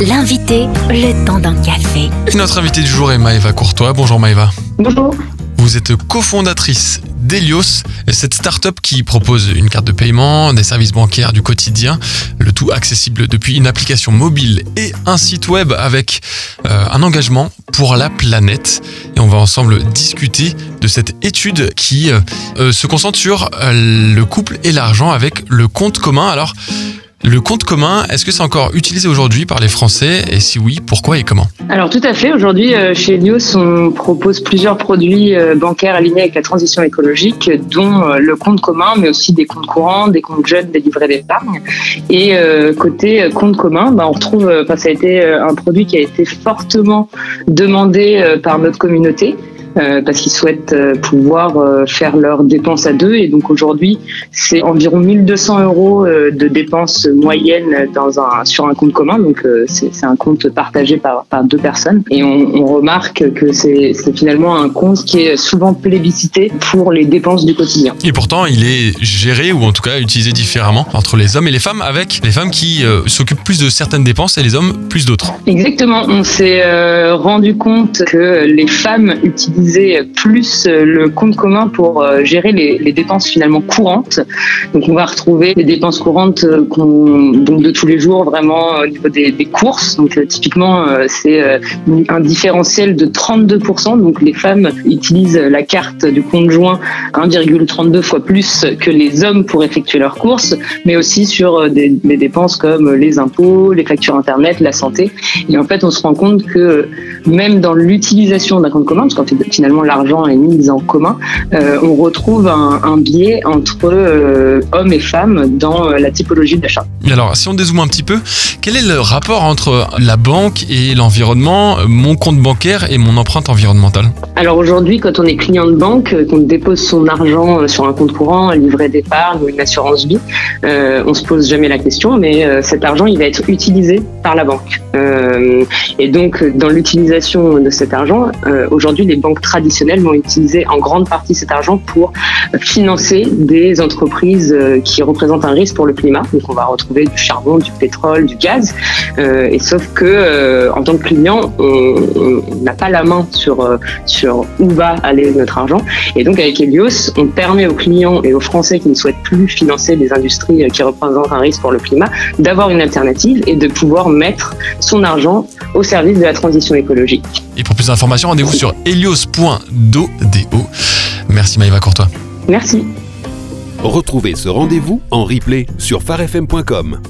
L'invité, le temps d'un café. Et notre invité du jour est Maëva Courtois. Bonjour Maëva. Bonjour. Vous êtes cofondatrice d'Elios, cette start-up qui propose une carte de paiement, des services bancaires du quotidien, le tout accessible depuis une application mobile et un site web avec euh, un engagement pour la planète. Et on va ensemble discuter de cette étude qui euh, euh, se concentre sur euh, le couple et l'argent avec le compte commun. Alors, le compte commun, est-ce que c'est encore utilisé aujourd'hui par les Français Et si oui, pourquoi et comment? Alors tout à fait, aujourd'hui euh, chez Elios, on propose plusieurs produits euh, bancaires alignés avec la transition écologique, dont euh, le compte commun, mais aussi des comptes courants, des comptes jeunes, des livrets d'épargne. Et côté compte commun, bah, on retrouve, ça a été un produit qui a été fortement demandé par notre communauté. Euh, parce qu'ils souhaitent euh, pouvoir euh, faire leurs dépenses à deux et donc aujourd'hui c'est environ 1200 euros de dépenses moyennes dans un sur un compte commun donc c'est un compte partagé par, par deux personnes et on, on remarque que c'est finalement un compte qui est souvent plébiscité pour les dépenses du quotidien. Et pourtant, il est géré ou en tout cas utilisé différemment entre les hommes et les femmes, avec les femmes qui s'occupent plus de certaines dépenses et les hommes plus d'autres. Exactement, on s'est rendu compte que les femmes plus euh, le compte commun pour euh, gérer les, dépenses finalement courantes. Donc on va retrouver les dépenses courantes euh, donc de tous les jours vraiment au niveau des, courses. Donc typiquement c'est un différentiel de 32%. Donc les femmes utilisent la carte du conjoint 1,32 fois plus que les hommes pour effectuer leurs courses, mais aussi sur des, des dépenses comme les impôts, les factures internet, la santé. Et en fait, on se rend compte que même dans l'utilisation d'un compte commun, parce qu'en fait, finalement l'argent est mis en commun, euh, on retrouve un, un biais entre euh, hommes et femmes dans euh, la typologie d'achat. Alors, si on dézoome un petit peu, quel est le rapport entre la banque et l'environnement, mon compte bancaire et mon empreinte environnementale? Alors aujourd'hui, quand on est client de banque, qu'on dépose son argent sur un compte courant, un livret d'épargne ou une assurance vie, euh, on se pose jamais la question, mais euh, cet argent, il va être utilisé par la banque. Euh, et donc, dans l'utilisation de cet argent, aujourd'hui, les banques traditionnelles vont utiliser en grande partie cet argent pour financer des entreprises euh, qui représentent un risque pour le climat. Donc, on va retrouver du charbon, du pétrole, du gaz. Euh, et sauf que, euh, en tant que client, on n'a pas la main sur sur où va aller notre argent. Et donc avec Helios, on permet aux clients et aux Français qui ne souhaitent plus financer des industries qui représentent un risque pour le climat d'avoir une alternative et de pouvoir mettre son argent au service de la transition écologique. Et pour plus d'informations, rendez-vous sur helios.do. Merci Maëva Courtois. Merci. Retrouvez ce rendez-vous en replay sur farfm.com.